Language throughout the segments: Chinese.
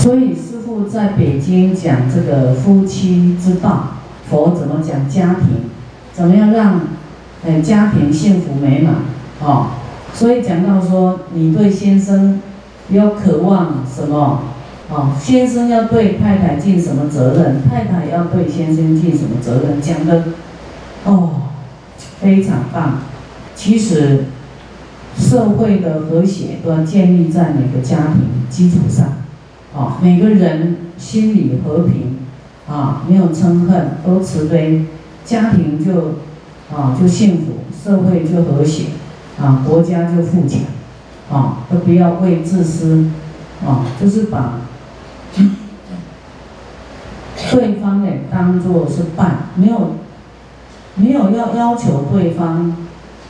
所以师父在北京讲这个夫妻之道，佛怎么讲家庭，怎么样让，呃家庭幸福美满，哦，所以讲到说你对先生要渴望什么，哦，先生要对太太尽什么责任，太太要对先生尽什么责任，讲的，哦，非常棒。其实社会的和谐都要建立在每个家庭基础上。啊，每个人心里和平，啊，没有嗔恨，都慈悲，家庭就，啊，就幸福，社会就和谐，啊，国家就富强，啊，都不要为自私，啊，就是把对方呢当做是伴，没有，没有要要求对方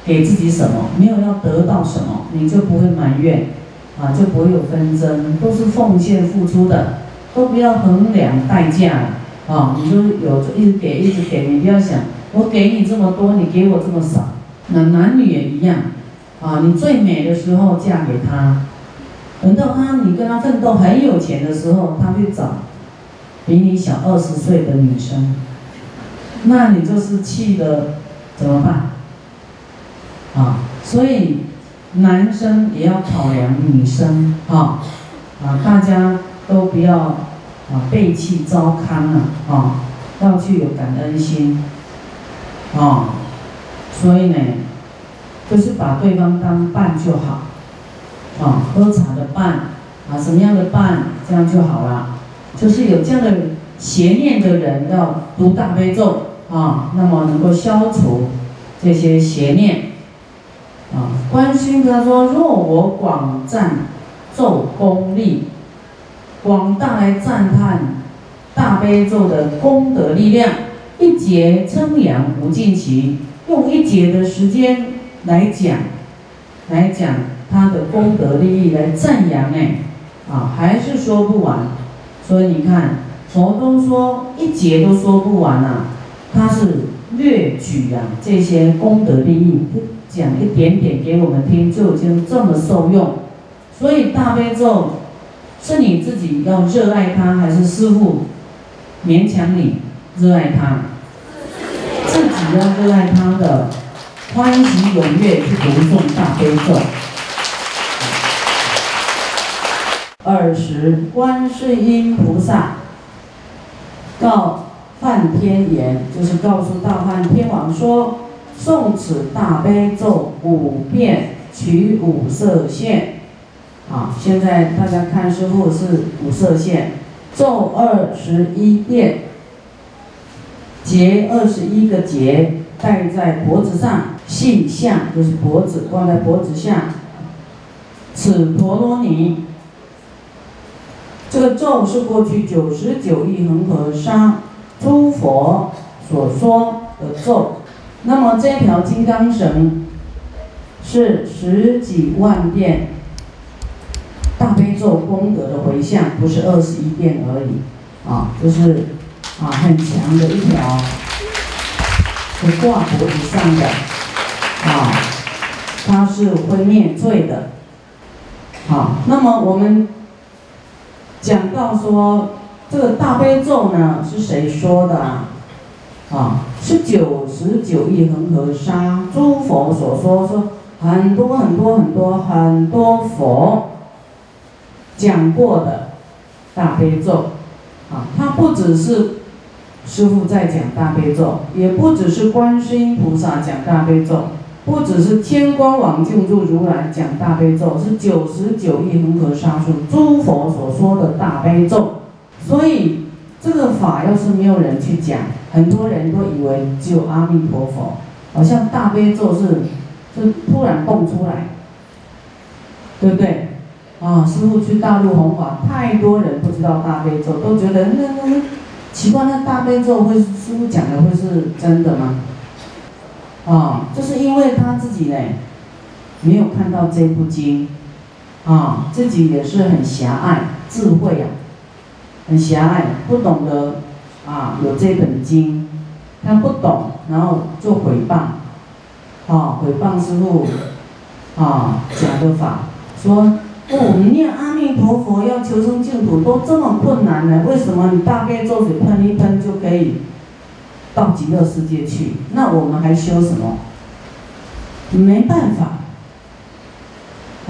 给自己什么，没有要得到什么，你就不会埋怨。啊，就不会有纷争，都是奉献付出的，都不要衡量代价啊！你说有就一直给，一直给，你不要想我给你这么多，你给我这么少。那男女也一样啊！你最美的时候嫁给他，等到他你跟他奋斗很有钱的时候，他去找比你小二十岁的女生，那你就是气的怎么办？啊，所以。男生也要考量女生，啊，啊，大家都不要啊背弃糟糠了，啊，要去有感恩心，啊，所以呢，就是把对方当伴就好，啊，喝茶的伴，啊，什么样的伴，这样就好了，就是有这样的邪念的人要读大悲咒，啊，那么能够消除这些邪念。啊，观心他说：若我广赞咒功力，广大来赞叹大悲咒的功德力量，一节称扬无尽期，用一节的时间来讲，来讲他的功德利益来赞扬哎，啊，还是说不完。所以你看，佛都说一节都说不完呐，他是略举啊这些功德利益。讲一点点给我们听，就已经这么受用。所以大悲咒是你自己要热爱它，还是师傅勉强你热爱它？自己要热爱它的，欢喜踊跃去读诵大悲咒。二十，观世音菩萨告梵天言，就是告诉大梵天王说。诵此大悲咒五遍，取五色线。啊，现在大家看师傅是五色线，咒二十一遍，结二十一个结，戴在脖子上，系项就是脖子，挂在脖子下。此陀罗尼，这个咒是过去九十九亿恒河沙诸佛所说的咒。那么这条金刚绳是十几万遍大悲咒功德的回向，不是二十一遍而已，啊，就是啊很强的一条，是挂脖子上的，啊，它是会灭罪的，好，那么我们讲到说这个大悲咒呢是谁说的啊？啊，是九十九亿恒河沙诸佛所说，说很多很多很多很多佛讲过的大悲咒，啊，它不只是师父在讲大悲咒，也不只是观世音菩萨讲大悲咒，不只是天光王救助如来讲大悲咒，是九十九亿恒河沙数诸佛所说的大悲咒，所以这个法要是没有人去讲。很多人都以为只有阿弥陀佛，好像大悲咒是，是突然蹦出来，对不对？啊，师傅去大陆弘法，太多人不知道大悲咒，都觉得那那奇怪，那大悲咒会师傅讲的会是真的吗？啊，就是因为他自己呢，没有看到这部经，啊，自己也是很狭隘，智慧呀，很狭隘，不懂得。啊，有这本经，他不懂，然后就诽谤，啊，诽谤师傅，啊，讲的法，说哦，你念阿弥陀佛要求生净土都这么困难呢？为什么你大悲咒水喷一喷就可以到极乐世界去？那我们还修什么？没办法。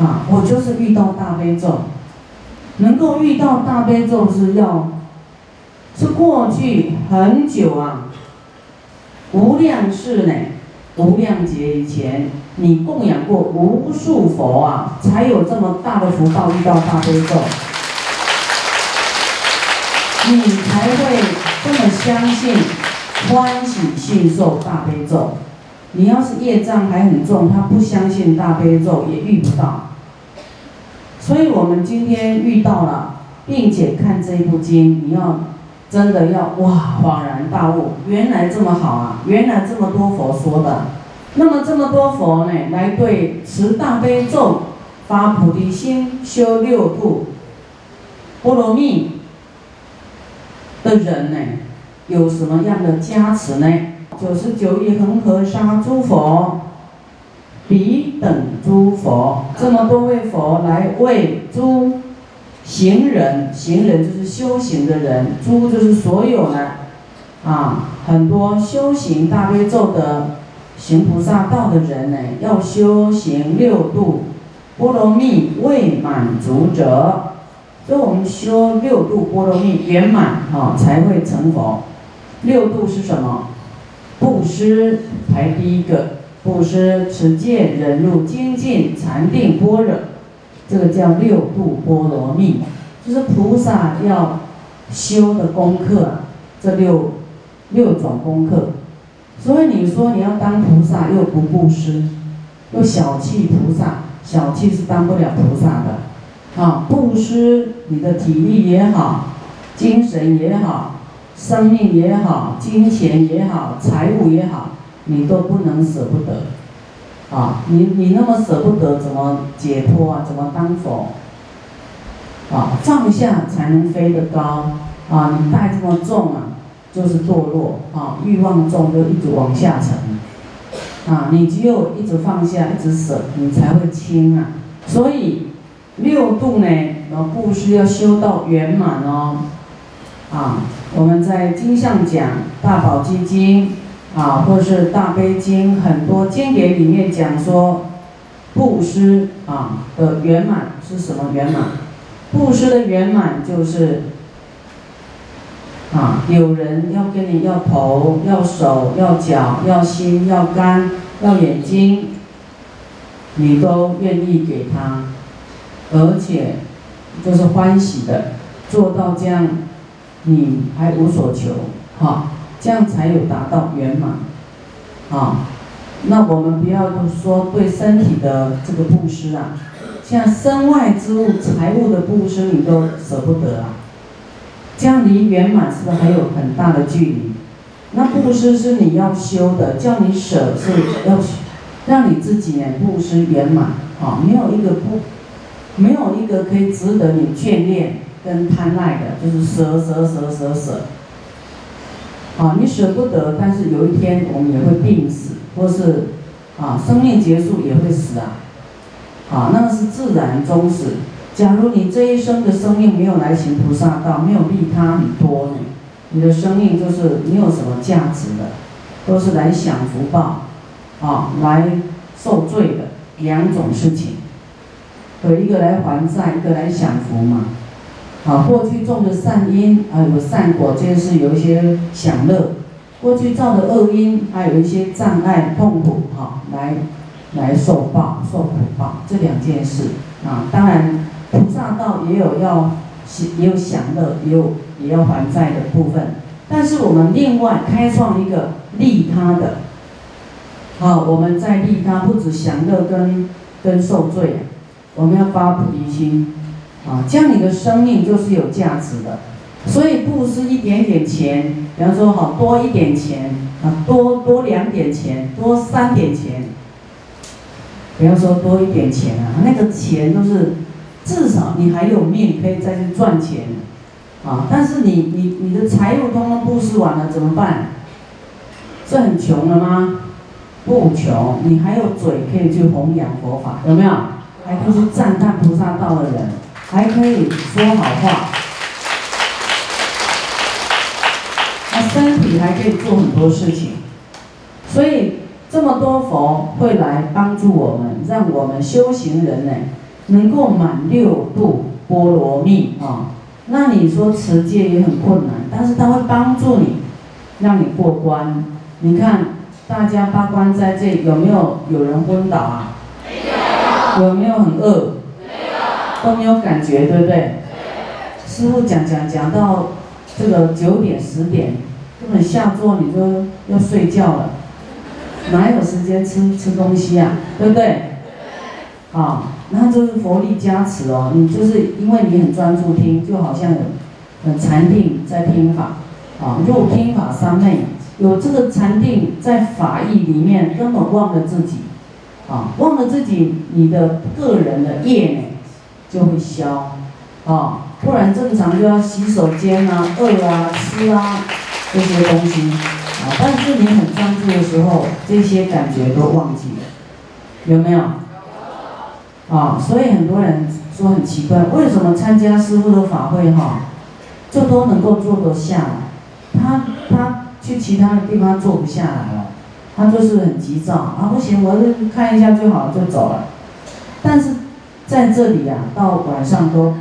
啊，我就是遇到大悲咒，能够遇到大悲咒是要，是过去很久啊，无量世呢，无量劫以前，你供养过无数佛啊，才有这么大的福报遇到大悲咒，你才会这么相信，欢喜信受大悲咒。你要是业障还很重，他不相信大悲咒也遇不到。所以我们今天遇到了，并且看这一部经，你要真的要哇恍然大悟，原来这么好啊！原来这么多佛说的，那么这么多佛呢，来对持大悲咒、发菩提心、修六度波罗蜜的人呢，有什么样的加持呢？九十九亿恒河沙诸佛。彼等诸佛，这么多位佛来为诸行人，行人就是修行的人，诸就是所有呢，啊，很多修行大悲咒的行菩萨道的人呢，要修行六度波罗蜜未满足者，所以我们修六度波罗蜜圆满哈，才会成佛。六度是什么？布施排第一个。布施、持戒、忍辱、精进、禅定、般若，这个叫六度波罗蜜，就是菩萨要修的功课，这六六种功课。所以你说你要当菩萨又不布施，又小气菩萨，小气是当不了菩萨的。啊，布施你的体力也好，精神也好，生命也好，金钱也好，财物也好。你都不能舍不得，啊，你你那么舍不得，怎么解脱啊？怎么当佛？啊，放下才能飞得高，啊，你带这么重啊，就是堕落，啊，欲望重就一直往下沉，啊，你只有一直放下，一直舍，你才会轻啊。所以六度呢，呃，布施要修到圆满哦，啊，我们在经上讲《大宝积经》。啊，或是大悲经很多经典里面讲说，布施啊的圆满是什么圆满？布施的圆满就是，啊，有人要跟你要头、要手、要脚、要心、要肝、要眼睛，你都愿意给他，而且就是欢喜的做到这样，你还无所求，哈。这样才有达到圆满，啊，那我们不要说对身体的这个布施啊，像身外之物、财物的布施你都舍不得啊，这样离圆满是不是还有很大的距离？那布施是你要修的，叫你舍是要让你自己呢布施圆满，啊，没有一个不，没有一个可以值得你眷恋跟贪爱的，就是舍舍舍舍舍。啊，你舍不得，但是有一天我们也会病死，或是啊，生命结束也会死啊。啊，那是自然终死。假如你这一生的生命没有来行菩萨道，没有利他很多呢，你的生命就是没有什么价值的，都是来享福报，啊，来受罪的两种事情。有一个来还债，一个来享福嘛。啊，过去种的善因啊，有善果，就是有一些享乐；过去造的恶因，还有一些障碍、痛苦，哈，来来受报、受苦报这两件事啊。当然，菩萨道也有要也有享乐，也有也要还债的部分。但是我们另外开创一个利他的，好，我们在利他不止享乐跟跟受罪，我们要发菩提心。啊，这样你的生命就是有价值的，所以布施一点点钱，比方说好多一点钱啊，多多两点钱，多三点钱，不要说多一点钱啊，那个钱都是至少你还有命可以再去赚钱，啊，但是你你你的财物通通布施完了怎么办？是很穷了吗？不穷，你还有嘴可以去弘扬佛法，有没有？还不是赞叹菩萨道的人，还可以说好话，那身体还可以做很多事情，所以这么多佛会来帮助我们，让我们修行人呢，能够满六度波罗蜜啊。那你说持戒也很困难，但是他会帮助你，让你过关。你看大家八关在这有没有有人昏倒啊？有没有很饿？都没有感觉，对不对？师傅讲讲讲到这个九点十点，根本下座你就要睡觉了，哪有时间吃吃东西啊？对不对？啊，那就是佛力加持哦。你就是因为你很专注听，就好像有很禅定在听法，啊，入听法三昧，有这个禅定在法义里面，根本忘了自己，啊，忘了自己，你的个人的业呢就会消，啊，不然正常就要洗手间啊、饿啊、吃啊这些东西，啊，但是你很专注的时候，这些感觉都忘记了，有没有？啊，所以很多人说很奇怪，为什么参加师傅的法会哈，就都能够坐得下来？他他去其他的地方坐不下来了，他就是很急躁啊，不行，我就看一下就好了就走了。但是在这里呀，到晚上都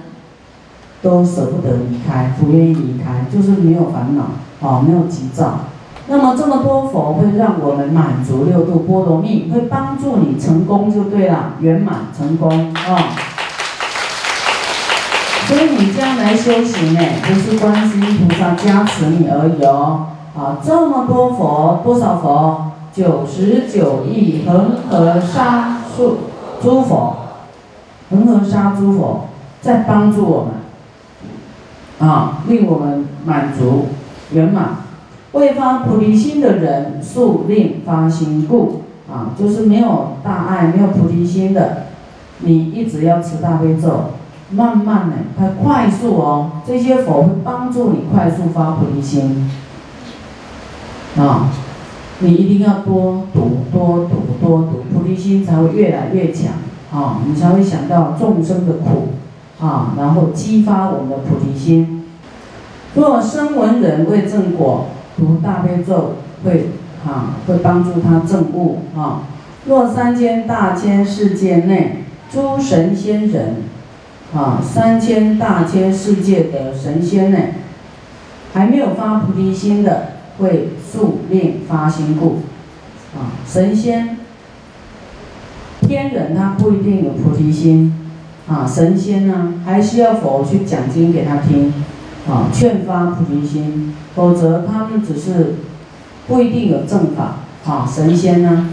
都舍不得离开，不愿意离开，就是没有烦恼啊，没有急躁。那么这么多佛会让我们满足六度波罗蜜，会帮助你成功就对了，圆满成功啊。所以你这样来修行呢，不是观世音菩萨加持你而已哦。啊，这么多佛，多少佛？九十九亿恒河沙数诸佛，恒河沙诸佛在帮助我们，啊，令我们满足圆满。未发菩提心的人，速令发心故。啊，就是没有大爱、没有菩提心的，你一直要持大悲咒，慢慢的，它快速哦，这些佛会帮助你快速发菩提心。啊，你一定要多读、多读、多读，菩提心才会越来越强。啊，你才会想到众生的苦啊，然后激发我们的菩提心。若声闻人为正果。读大悲咒会啊，会帮助他证悟啊。若三千大千世界内诸神仙人啊，三千大千世界的神仙呢，还没有发菩提心的，会速令发心故啊。神仙、天人他不一定有菩提心啊，神仙呢，还需要佛去讲经给他听。啊，劝发菩提心，否则他们只是不一定有正法。啊，神仙呢，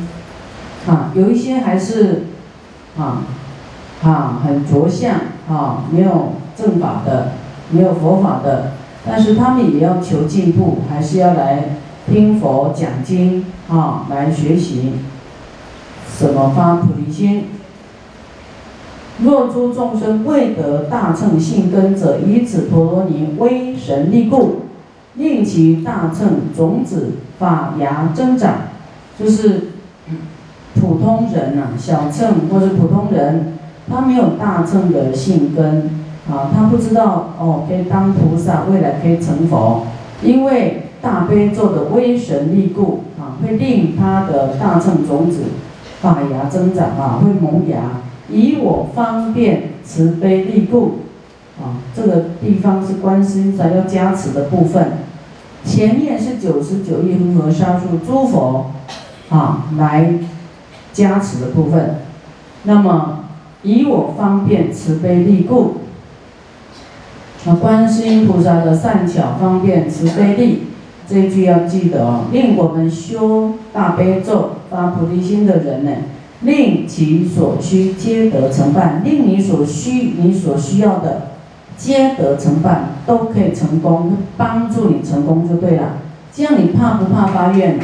啊，有一些还是啊啊很着相，啊没有正法的，没有佛法的，但是他们也要求进步，还是要来听佛讲经，啊来学习什么发菩提心。若诸众生未得大乘性根者，以此陀罗尼威神力故，令其大乘种子发芽增长。就是普通人呐，小乘或是普通人，他没有大乘的性根啊，他不知道哦，可以当菩萨，未来可以成佛。因为大悲咒的威神力故啊，会令他的大乘种子发芽增长啊，会萌芽。以我方便慈悲力故，啊，这个地方是观世音菩萨要加持的部分，前面是九十九亿恒河沙数诸佛，啊，来加持的部分。那么以我方便慈悲力故，啊，观世音菩萨的善巧方便慈悲力，这一句要记得哦，令我们修大悲咒发菩提心的人呢。令其所需皆得成办，令你所需、你所需要的皆得成办，都可以成功，帮助你成功就对了。这样你怕不怕发愿？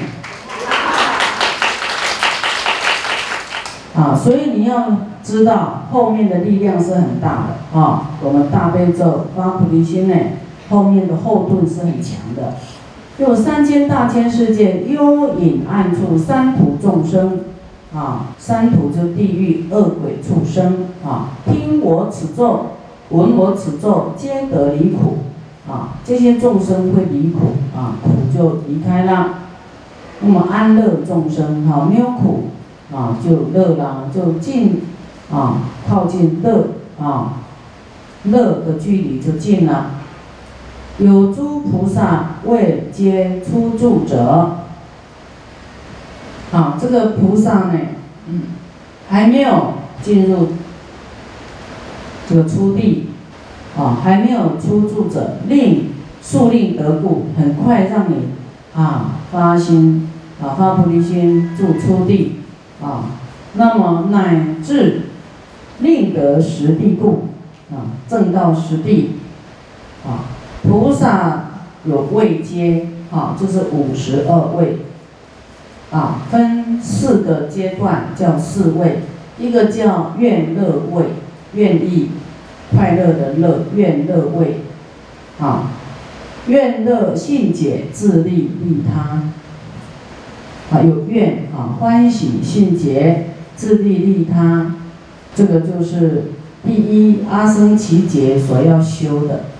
啊，所以你要知道后面的力量是很大的啊。我们大悲咒发菩提心呢，后面的后盾是很强的。有三千大千世界，幽隐暗处三途众生。啊，三途就地狱恶鬼畜生啊，听我此咒，闻我此咒，皆得离苦啊，这些众生会离苦啊，苦就离开了。那么安乐众生哈，没有苦啊，就乐了，就近啊，靠近乐啊，乐的距离就近了。有诸菩萨未皆出住者，啊，这个菩萨呢，嗯，还没有进入这个初地，啊，还没有出住者，令速令得故，很快让你啊发心。啊，发菩提心住初地，啊，那么乃至令得实地故，啊，正到实地，啊，菩萨有位阶，啊，就是五十二位，啊，分四个阶段叫四位，一个叫愿乐位，愿意快乐的乐，愿乐位，啊，愿乐信解自利利他。啊，有愿啊，欢喜信解，自利利他，这个就是第一阿僧祇劫所要修的。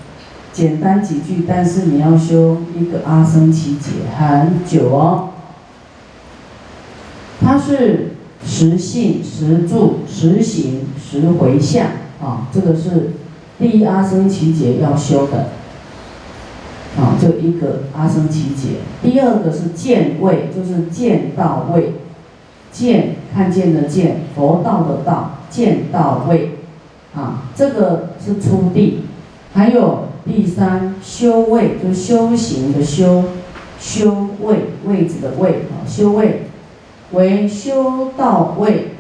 简单几句，但是你要修一个阿僧祇劫很久哦。它是实信、实住、实行、实回向啊，这个是第一阿僧祇劫要修的。啊，就一个阿僧祇劫。第二个是见位，就是见到位，见看见的见，佛道的道，见到位。啊，这个是初地。还有第三修位，就修行的修，修位位置的位啊，修位为修到位。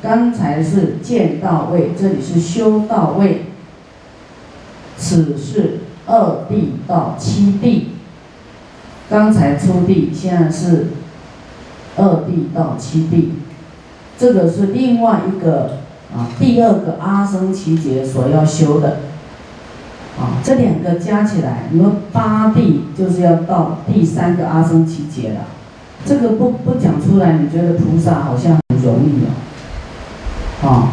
刚才是见到位，这里是修到位。此是。二地到七地，刚才初地，现在是二地到七地，这个是另外一个啊，第二个阿僧祇劫所要修的，啊，这两个加起来，你们八地就是要到第三个阿僧祇劫了，这个不不讲出来，你觉得菩萨好像很容易哦，啊，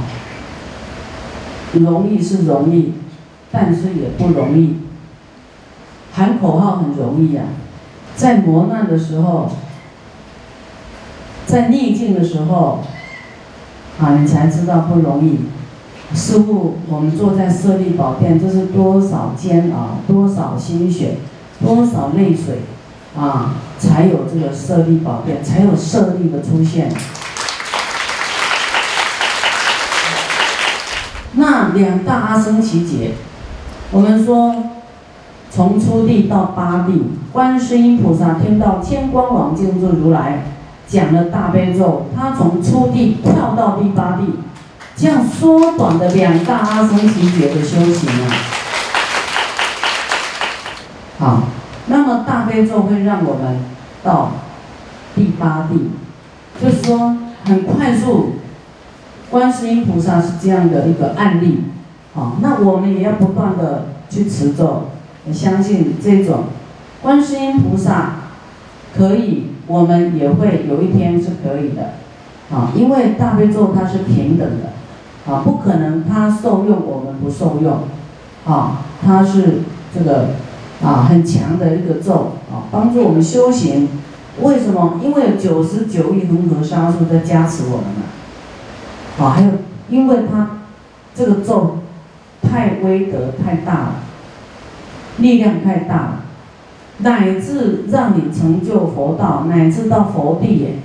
容易是容易，但是也不容易。喊口号很容易呀，在磨难的时候，在逆境的时候，啊，你才知道不容易。师傅，我们坐在舍利宝殿，这是多少煎熬，多少心血，多少泪水，啊，才有这个舍利宝殿，才有舍利的出现。那两大阿僧祇劫，我们说。从初地到八地，观世音菩萨听到天光王净住如来讲了大悲咒，他从初地跳到第八地，这样缩短的两大阿僧祇劫的修行啊。好，那么大悲咒会让我们到第八地，就是说很快速。观世音菩萨是这样的一个案例，好，那我们也要不断的去持咒。相信这种观世音菩萨可以，我们也会有一天是可以的，啊，因为大悲咒它是平等的，啊，不可能他受用我们不受用，啊，他是这个啊很强的一个咒，啊，帮助我们修行。为什么？因为九十九亿恒河沙数在加持我们呢，啊，还有因为他这个咒太威德太大了。力量太大了，乃至让你成就佛道，乃至到佛地耶，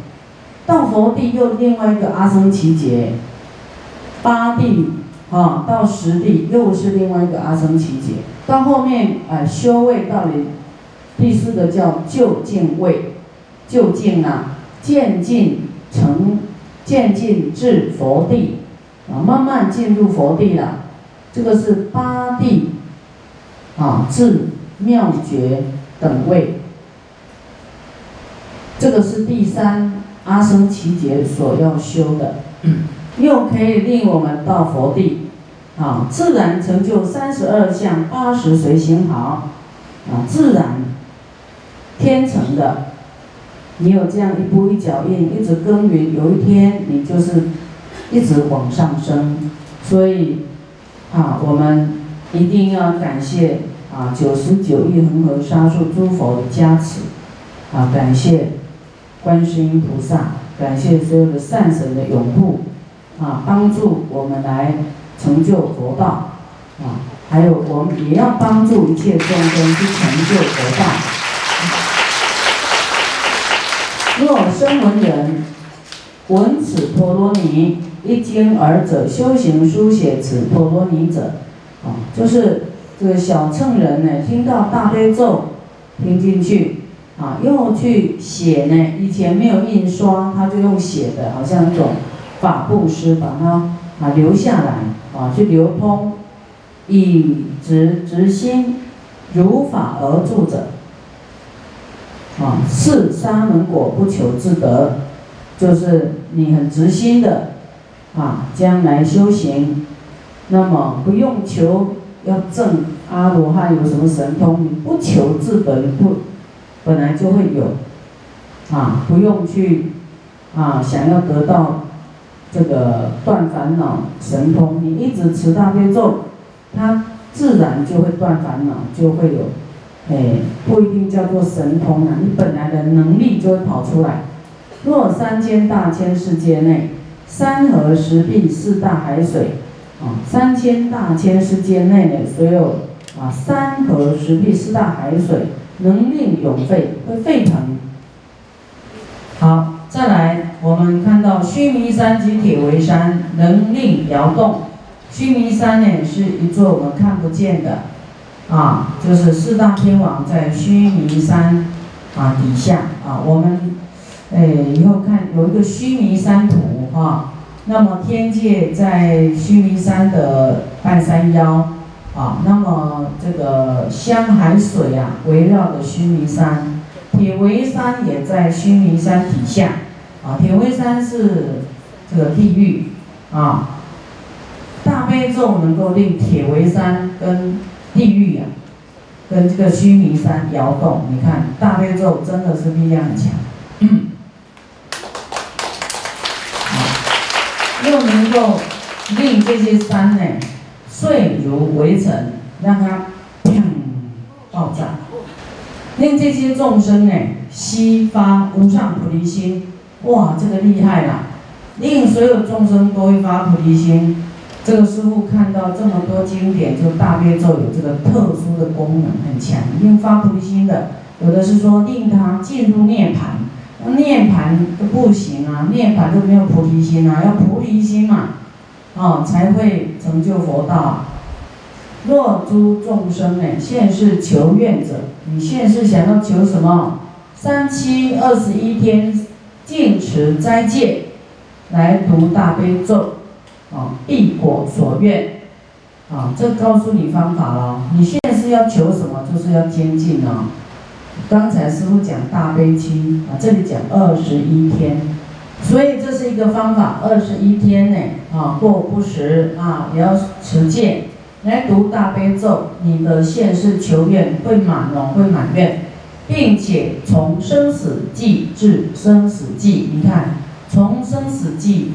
到佛地又另外一个阿僧祇劫，八地啊到十地又是另外一个阿僧祇劫，到后面啊修位到底第四个叫就近位，就近啊渐进成渐进至佛地。啊慢慢进入佛地了，这个是八地。啊，至妙觉等位，这个是第三阿僧祇劫所要修的，又可以令我们到佛地，啊，自然成就三十二相八十随行好，啊，自然天成的，你有这样一步一脚印，一直耕耘，有一天你就是一直往上升。所以啊，我们一定要感谢啊九十九亿恒河沙数诸佛的加持，啊感谢观世音菩萨，感谢所有的善神的拥护，啊帮助我们来成就佛道，啊还有我们也要帮助一切众生去成就佛道。若声闻人闻此陀罗尼一经而者，修行书写此陀罗尼者，啊，就是这个小乘人呢，听到大悲咒，听进去，啊，又去写呢，以前没有印刷，他就用写的，好像一种法布施，把它啊留下来，啊，去流通，以直直心如法而住者。啊，是沙门果不求自得，就是你很直心的啊，将来修行，那么不用求要证阿罗汉有什么神通，你不求自得，你不本来就会有啊，不用去啊，想要得到这个断烦恼神通，你一直持大悲咒，它自然就会断烦恼，就会有。哎，不一定叫做神通啊，你本来的能力就会跑出来。若三千大千世界内，山河石壁四大海水，啊，三千大千世界内的所有啊，山河石壁四大海水能令涌沸，会沸腾。我们看到须弥山及铁围山能令摇动。须弥山呢，是一座我们看不见的。啊，就是四大天王在须弥山啊底下啊，我们哎以后看有一个须弥山图哈，那么天界在须弥山的半山腰啊，那么这个香海水啊围绕着须弥山，铁围山也在须弥山底下啊，铁围山是这个地狱啊，大悲咒能够令铁围山跟地狱呀，跟这个须弥山摇动，你看大悲咒真的是力量很强，又能够令这些山呢碎如围城，让它砰爆炸，令这些众生呢悉发无上菩提心，哇，这个厉害啦！令所有众生都会发菩提心。这个师傅看到这么多经典，就大悲咒有这个特殊的功能，很强，令发菩提心的。有的是说令他进入涅槃，涅槃都不行啊，涅槃都没有菩提心啊，要菩提心嘛，啊才会成就佛道。若诸众生呢，现世求愿者，你现世想要求什么？三七二十一天净持斋戒，来读大悲咒。啊，必果所愿，啊，这告诉你方法了。你现在是要求什么？就是要精进啊。刚才师傅讲大悲期啊，这里讲二十一天，所以这是一个方法。二十一天内啊，过不食啊，也要持戒来读大悲咒，你的现世求愿会满哦，会满愿，并且从生死记至生死记，你看从生死记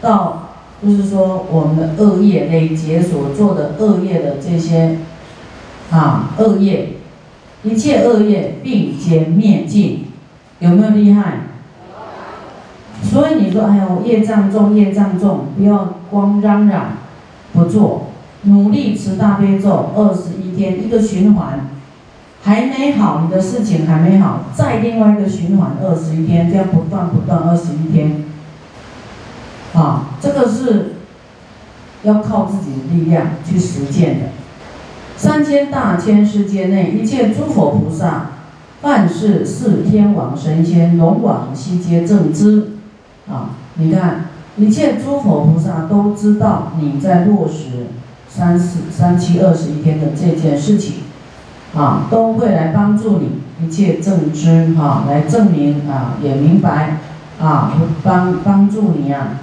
到。就是说，我们的恶业累劫所做的恶业的这些啊恶业，一切恶业并皆灭尽，有没有厉害？所以你说，哎呀，业障重，业障重，不要光嚷嚷不做，努力持大悲咒二十一天一个循环，还没好，你的事情还没好，再另外一个循环二十一天，这样不断不断二十一天。啊，这个是要靠自己的力量去实践的。三千大千世界内，一切诸佛菩萨、万事四天王神仙、龙王悉皆正知。啊，你看，一切诸佛菩萨都知道你在落实三四三七二十一天的这件事情，啊，都会来帮助你，一切正知，哈，来证明啊，也明白，啊，帮帮助你啊。